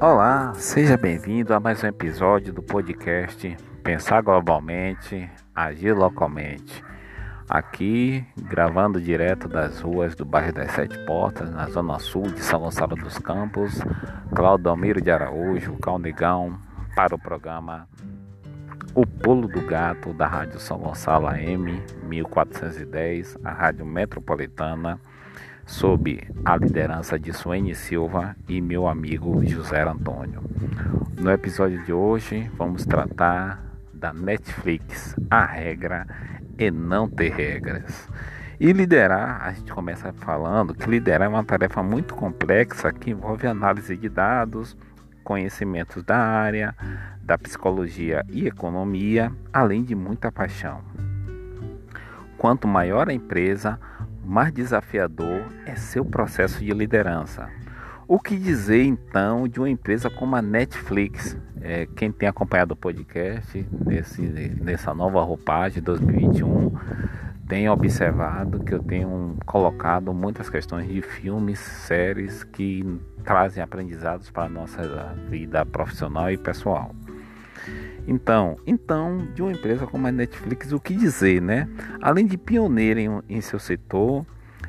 Olá, seja bem-vindo a mais um episódio do podcast Pensar Globalmente, Agir Localmente. Aqui, gravando direto das ruas do bairro das Sete Portas, na zona sul de São Gonçalo dos Campos, Claudomiro de Araújo, Calnegão, para o programa O Pulo do Gato da Rádio São Gonçalo AM 1410, a Rádio Metropolitana sob a liderança de Suene Silva e meu amigo José Antônio. No episódio de hoje vamos tratar da Netflix, a regra é não ter regras. E liderar, a gente começa falando que liderar é uma tarefa muito complexa que envolve análise de dados, conhecimentos da área, da psicologia e economia, além de muita paixão. Quanto maior a empresa, mais desafiador é seu processo de liderança. O que dizer então de uma empresa como a Netflix? É, quem tem acompanhado o podcast nesse, nessa nova roupagem 2021 tem observado que eu tenho colocado muitas questões de filmes, séries que trazem aprendizados para a nossa vida profissional e pessoal. Então, então, de uma empresa como a Netflix, o que dizer, né? Além de pioneira em, em seu setor,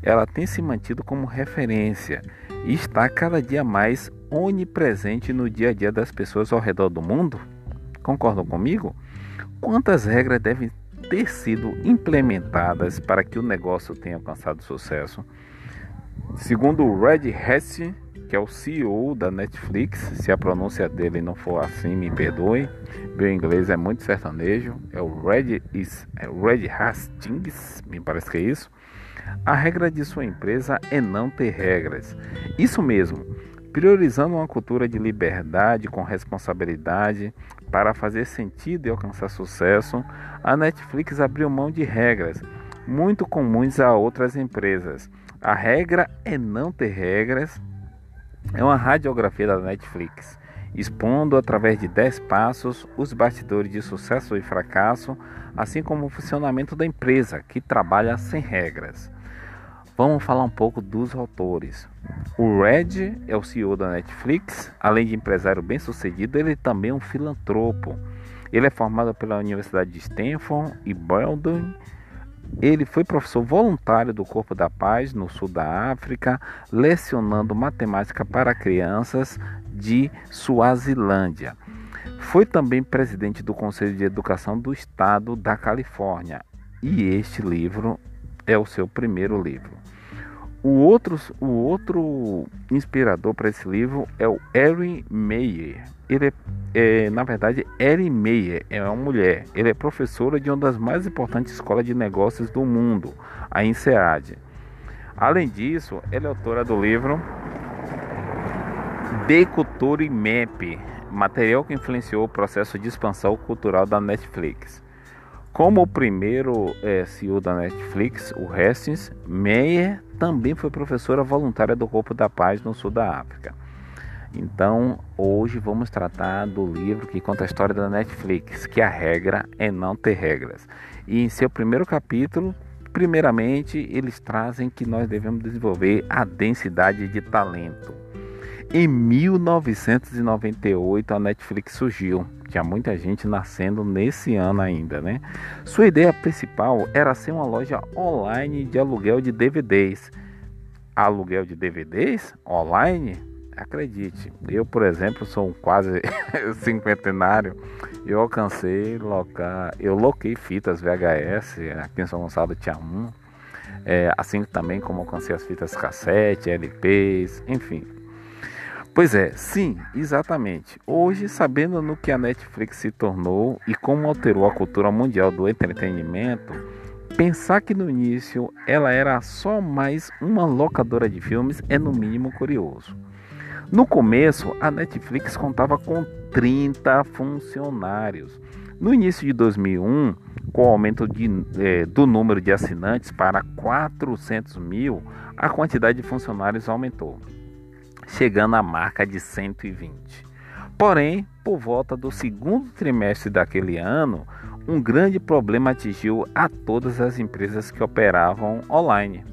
ela tem se mantido como referência e está cada dia mais onipresente no dia a dia das pessoas ao redor do mundo. Concordam comigo? Quantas regras devem ter sido implementadas para que o negócio tenha alcançado sucesso? Segundo o Red Hat, que é o CEO da Netflix. Se a pronúncia dele não for assim, me perdoe. Meu inglês é muito sertanejo. É o Red, is, é Red Hastings, me parece que é isso. A regra de sua empresa é não ter regras. Isso mesmo, priorizando uma cultura de liberdade com responsabilidade para fazer sentido e alcançar sucesso, a Netflix abriu mão de regras muito comuns a outras empresas. A regra é não ter regras é uma radiografia da Netflix, expondo através de 10 passos os bastidores de sucesso e fracasso, assim como o funcionamento da empresa, que trabalha sem regras. Vamos falar um pouco dos autores. O Red é o CEO da Netflix, além de empresário bem-sucedido, ele também é um filantropo. Ele é formado pela Universidade de Stanford e Baldwin ele foi professor voluntário do Corpo da Paz no sul da África, lecionando matemática para crianças de Suazilândia. Foi também presidente do Conselho de Educação do Estado da Califórnia. E este livro é o seu primeiro livro. O outro, o outro inspirador para esse livro é o Erin Meyer. Ele é, é, na verdade, Erin Meyer é uma mulher. Ele é professora de uma das mais importantes escolas de negócios do mundo, a INSEAD. Além disso, ela é autora do livro Deculture Map, material que influenciou o processo de expansão cultural da Netflix. Como o primeiro é, CEO da Netflix, o Hastings, Meyer também foi professora voluntária do Corpo da Paz no sul da África. Então, hoje vamos tratar do livro que conta a história da Netflix, que a regra é não ter regras. E em seu primeiro capítulo, primeiramente, eles trazem que nós devemos desenvolver a densidade de talento. Em 1998 a Netflix surgiu. Tinha muita gente nascendo nesse ano ainda, né? Sua ideia principal era ser uma loja online de aluguel de DVDs. Aluguel de DVDs online? Acredite, eu, por exemplo, sou um quase cinquentenário. Eu alcancei locar, eu loquei fitas VHS, aqui em São Gonçalo tinha um. É, assim também como alcancei as fitas cassete, LPs, enfim, Pois é, sim, exatamente. Hoje, sabendo no que a Netflix se tornou e como alterou a cultura mundial do entretenimento, pensar que no início ela era só mais uma locadora de filmes é no mínimo curioso. No começo, a Netflix contava com 30 funcionários. No início de 2001, com o aumento de, eh, do número de assinantes para 400 mil, a quantidade de funcionários aumentou chegando à marca de 120. Porém, por volta do segundo trimestre daquele ano, um grande problema atingiu a todas as empresas que operavam online.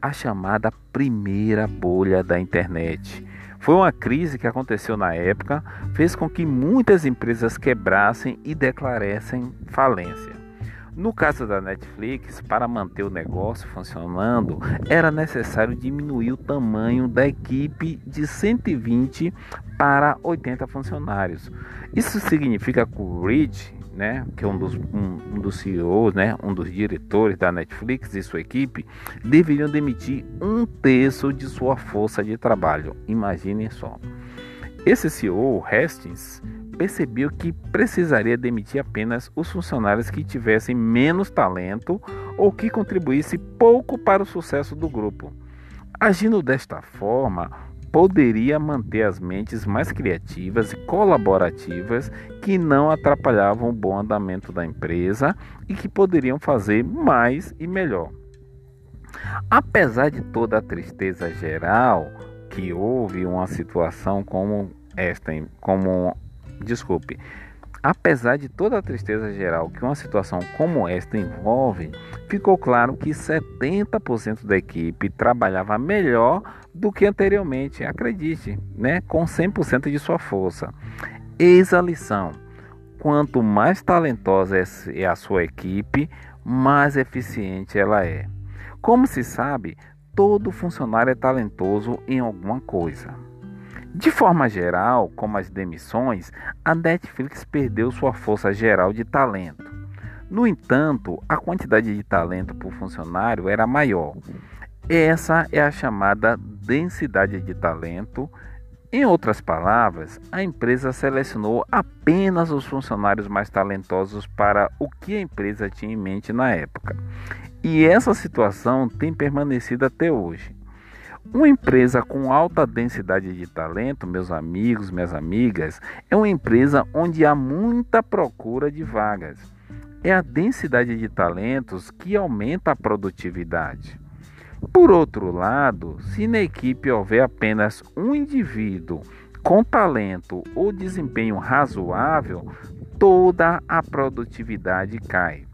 A chamada primeira bolha da internet Foi uma crise que aconteceu na época, fez com que muitas empresas quebrassem e declarassem falência. No caso da Netflix, para manter o negócio funcionando, era necessário diminuir o tamanho da equipe de 120 para 80 funcionários. Isso significa que o Reed, né, que é um dos, um, um dos CEOs, né, um dos diretores da Netflix e sua equipe, deveriam demitir um terço de sua força de trabalho. Imaginem só. Esse CEO, Hastings, percebeu que precisaria demitir apenas os funcionários que tivessem menos talento ou que contribuísse pouco para o sucesso do grupo. Agindo desta forma, poderia manter as mentes mais criativas e colaborativas que não atrapalhavam o bom andamento da empresa e que poderiam fazer mais e melhor. Apesar de toda a tristeza geral que houve uma situação como esta, como desculpe, Apesar de toda a tristeza geral que uma situação como esta envolve, ficou claro que 70% da equipe trabalhava melhor do que anteriormente, acredite, né? com 100% de sua força. Eis a lição: quanto mais talentosa é a sua equipe, mais eficiente ela é. Como se sabe, todo funcionário é talentoso em alguma coisa. De forma geral, como as demissões, a Netflix perdeu sua força geral de talento. No entanto, a quantidade de talento por funcionário era maior. Essa é a chamada densidade de talento. Em outras palavras, a empresa selecionou apenas os funcionários mais talentosos para o que a empresa tinha em mente na época. E essa situação tem permanecido até hoje. Uma empresa com alta densidade de talento, meus amigos, minhas amigas, é uma empresa onde há muita procura de vagas. É a densidade de talentos que aumenta a produtividade. Por outro lado, se na equipe houver apenas um indivíduo com talento ou desempenho razoável, toda a produtividade cai.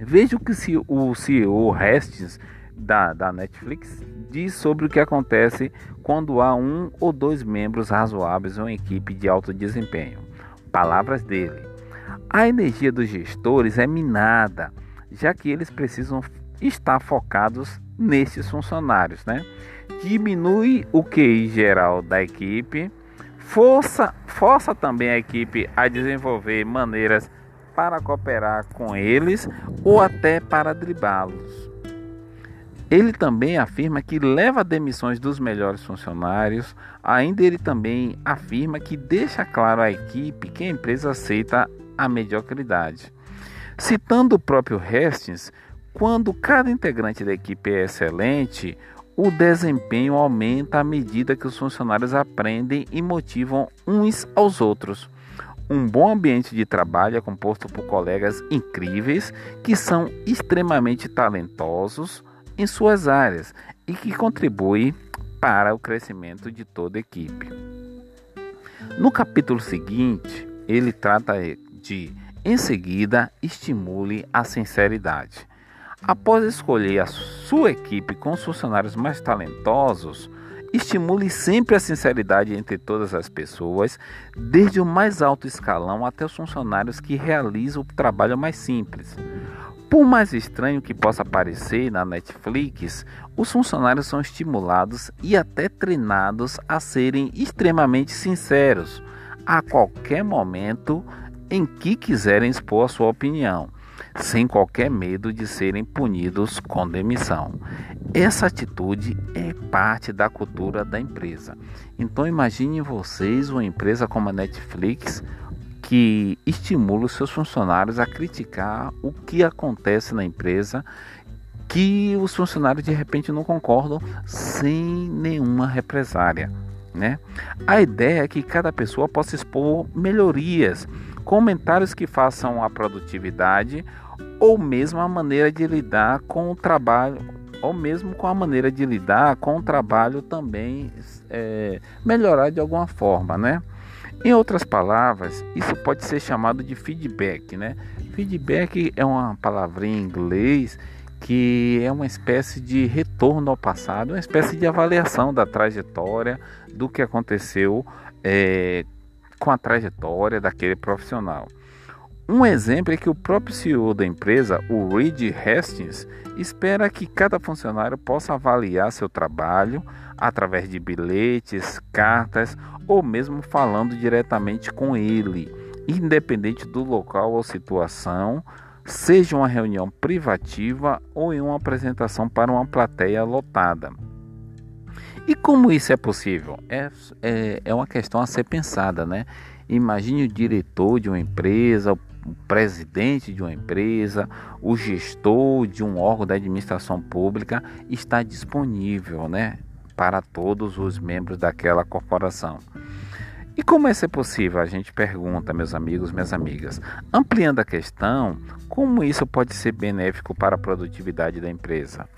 Veja o que o CEO Hastings da, da Netflix diz sobre o que acontece quando há um ou dois membros razoáveis em uma equipe de alto desempenho. Palavras dele: A energia dos gestores é minada, já que eles precisam estar focados nesses funcionários, né? Diminui o QI geral da equipe, força, força também a equipe a desenvolver maneiras para cooperar com eles ou até para driblá-los. Ele também afirma que leva demissões dos melhores funcionários. Ainda ele também afirma que deixa claro à equipe que a empresa aceita a mediocridade. Citando o próprio Hastings, quando cada integrante da equipe é excelente, o desempenho aumenta à medida que os funcionários aprendem e motivam uns aos outros. Um bom ambiente de trabalho é composto por colegas incríveis que são extremamente talentosos, em suas áreas e que contribui para o crescimento de toda a equipe. No capítulo seguinte, ele trata de, em seguida, estimule a sinceridade. Após escolher a sua equipe com os funcionários mais talentosos, estimule sempre a sinceridade entre todas as pessoas, desde o mais alto escalão até os funcionários que realizam o trabalho mais simples. Por mais estranho que possa parecer na Netflix, os funcionários são estimulados e até treinados a serem extremamente sinceros a qualquer momento em que quiserem expor a sua opinião, sem qualquer medo de serem punidos com demissão. Essa atitude é parte da cultura da empresa. Então imagine vocês uma empresa como a Netflix que estimula os seus funcionários a criticar o que acontece na empresa que os funcionários de repente não concordam sem nenhuma represária. Né? A ideia é que cada pessoa possa expor melhorias, comentários que façam a produtividade ou mesmo a maneira de lidar com o trabalho, ou mesmo com a maneira de lidar com o trabalho também é, melhorar de alguma forma, né? Em outras palavras, isso pode ser chamado de feedback, né? Feedback é uma palavrinha em inglês que é uma espécie de retorno ao passado, uma espécie de avaliação da trajetória do que aconteceu é, com a trajetória daquele profissional. Um exemplo é que o próprio CEO da empresa, o Reed Hastings, espera que cada funcionário possa avaliar seu trabalho através de bilhetes, cartas ou mesmo falando diretamente com ele, independente do local ou situação, seja uma reunião privativa ou em uma apresentação para uma plateia lotada. E como isso é possível? É, é, é uma questão a ser pensada, né? Imagine o diretor de uma empresa, o presidente de uma empresa, o gestor de um órgão da administração pública está disponível, né, para todos os membros daquela corporação. E como é ser possível? A gente pergunta, meus amigos, minhas amigas. Ampliando a questão, como isso pode ser benéfico para a produtividade da empresa?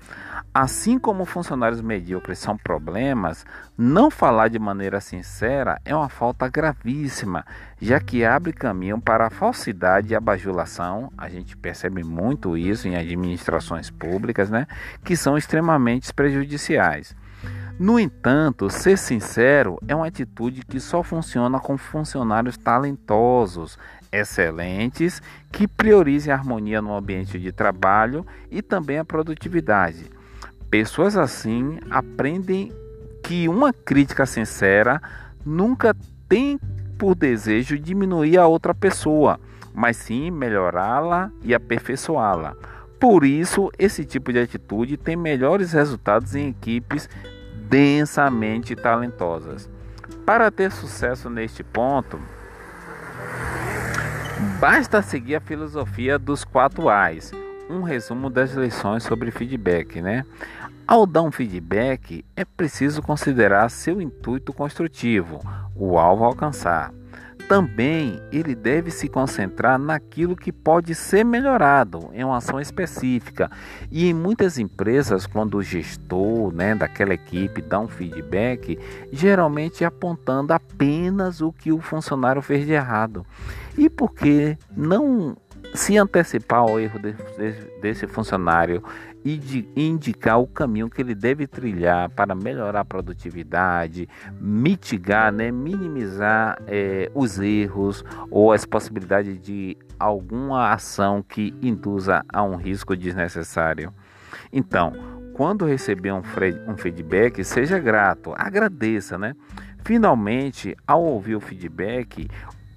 Assim como funcionários medíocres são problemas, não falar de maneira sincera é uma falta gravíssima, já que abre caminho para a falsidade e a bajulação. A gente percebe muito isso em administrações públicas, né, que são extremamente prejudiciais. No entanto, ser sincero é uma atitude que só funciona com funcionários talentosos, excelentes, que priorizem a harmonia no ambiente de trabalho e também a produtividade. Pessoas assim aprendem que uma crítica sincera nunca tem por desejo diminuir a outra pessoa, mas sim melhorá-la e aperfeiçoá-la. Por isso, esse tipo de atitude tem melhores resultados em equipes densamente talentosas. Para ter sucesso neste ponto, basta seguir a filosofia dos quatro A's, um resumo das lições sobre feedback, né? Ao dar um feedback, é preciso considerar seu intuito construtivo, o alvo a alcançar também ele deve se concentrar naquilo que pode ser melhorado em uma ação específica. E em muitas empresas, quando o gestor né, daquela equipe dá um feedback, geralmente apontando apenas o que o funcionário fez de errado. E por que não se antecipar ao erro desse, desse funcionário e de indicar o caminho que ele deve trilhar para melhorar a produtividade, mitigar, né, minimizar é, os erros ou as possibilidades de alguma ação que induza a um risco desnecessário. Então, quando receber um, um feedback, seja grato, agradeça, né? Finalmente, ao ouvir o feedback,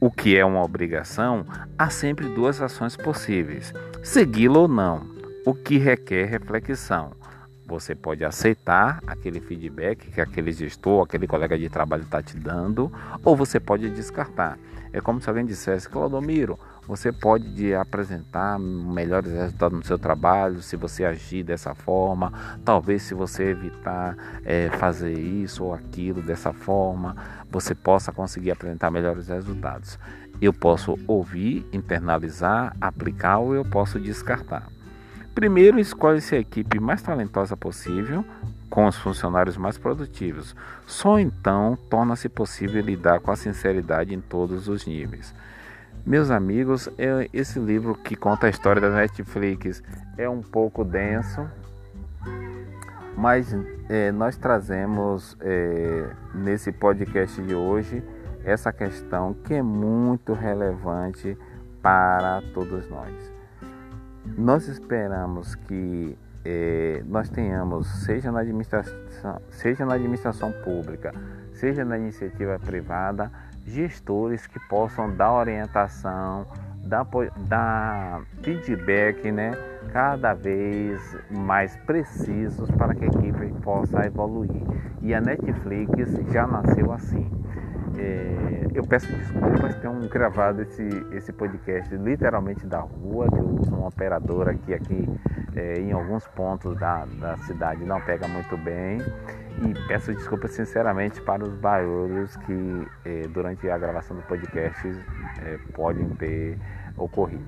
o que é uma obrigação, há sempre duas ações possíveis: segui-lo ou não o que requer reflexão. Você pode aceitar aquele feedback que aquele gestor, aquele colega de trabalho está te dando, ou você pode descartar. É como se alguém dissesse, Claudomiro, você pode apresentar melhores resultados no seu trabalho se você agir dessa forma. Talvez se você evitar é, fazer isso ou aquilo dessa forma, você possa conseguir apresentar melhores resultados. Eu posso ouvir, internalizar, aplicar ou eu posso descartar. Primeiro, escolhe-se a equipe mais talentosa possível, com os funcionários mais produtivos. Só então torna-se possível lidar com a sinceridade em todos os níveis. Meus amigos, é esse livro que conta a história da Netflix é um pouco denso, mas é, nós trazemos é, nesse podcast de hoje essa questão que é muito relevante para todos nós. Nós esperamos que eh, nós tenhamos, seja na, administração, seja na administração pública, seja na iniciativa privada, gestores que possam dar orientação, dar, dar feedback né, cada vez mais precisos para que a equipe possa evoluir. E a Netflix já nasceu assim. É, eu peço desculpas, tenho gravado esse, esse podcast literalmente da rua, que eu uso uma operadora que aqui é, em alguns pontos da, da cidade não pega muito bem. E peço desculpas sinceramente para os barulhos que é, durante a gravação do podcast é, podem ter ocorrido.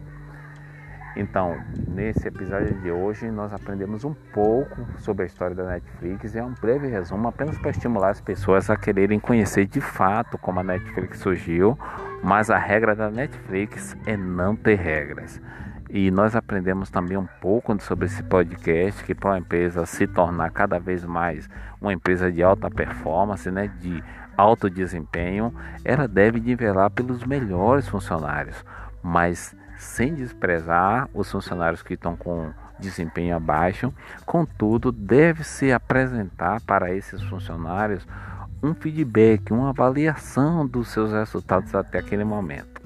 Então, nesse episódio de hoje, nós aprendemos um pouco sobre a história da Netflix. É um breve resumo apenas para estimular as pessoas a quererem conhecer de fato como a Netflix surgiu. Mas a regra da Netflix é não ter regras. E nós aprendemos também um pouco sobre esse podcast, que para uma empresa se tornar cada vez mais uma empresa de alta performance, né, de alto desempenho, ela deve nivelar pelos melhores funcionários, mas sem desprezar os funcionários que estão com desempenho abaixo. Contudo, deve-se apresentar para esses funcionários um feedback, uma avaliação dos seus resultados até aquele momento.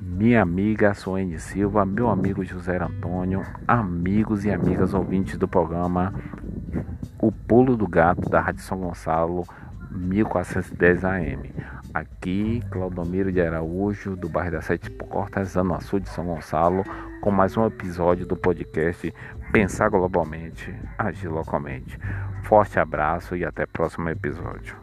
Minha amiga Suene Silva, meu amigo José Antônio, amigos e amigas ouvintes do programa O Pulo do Gato da Rádio São Gonçalo 1410 AM. Aqui, Claudomiro de Araújo, do bairro da Sete Portas, Zona Sul de São Gonçalo, com mais um episódio do podcast Pensar Globalmente, Agir Localmente. Forte abraço e até o próximo episódio.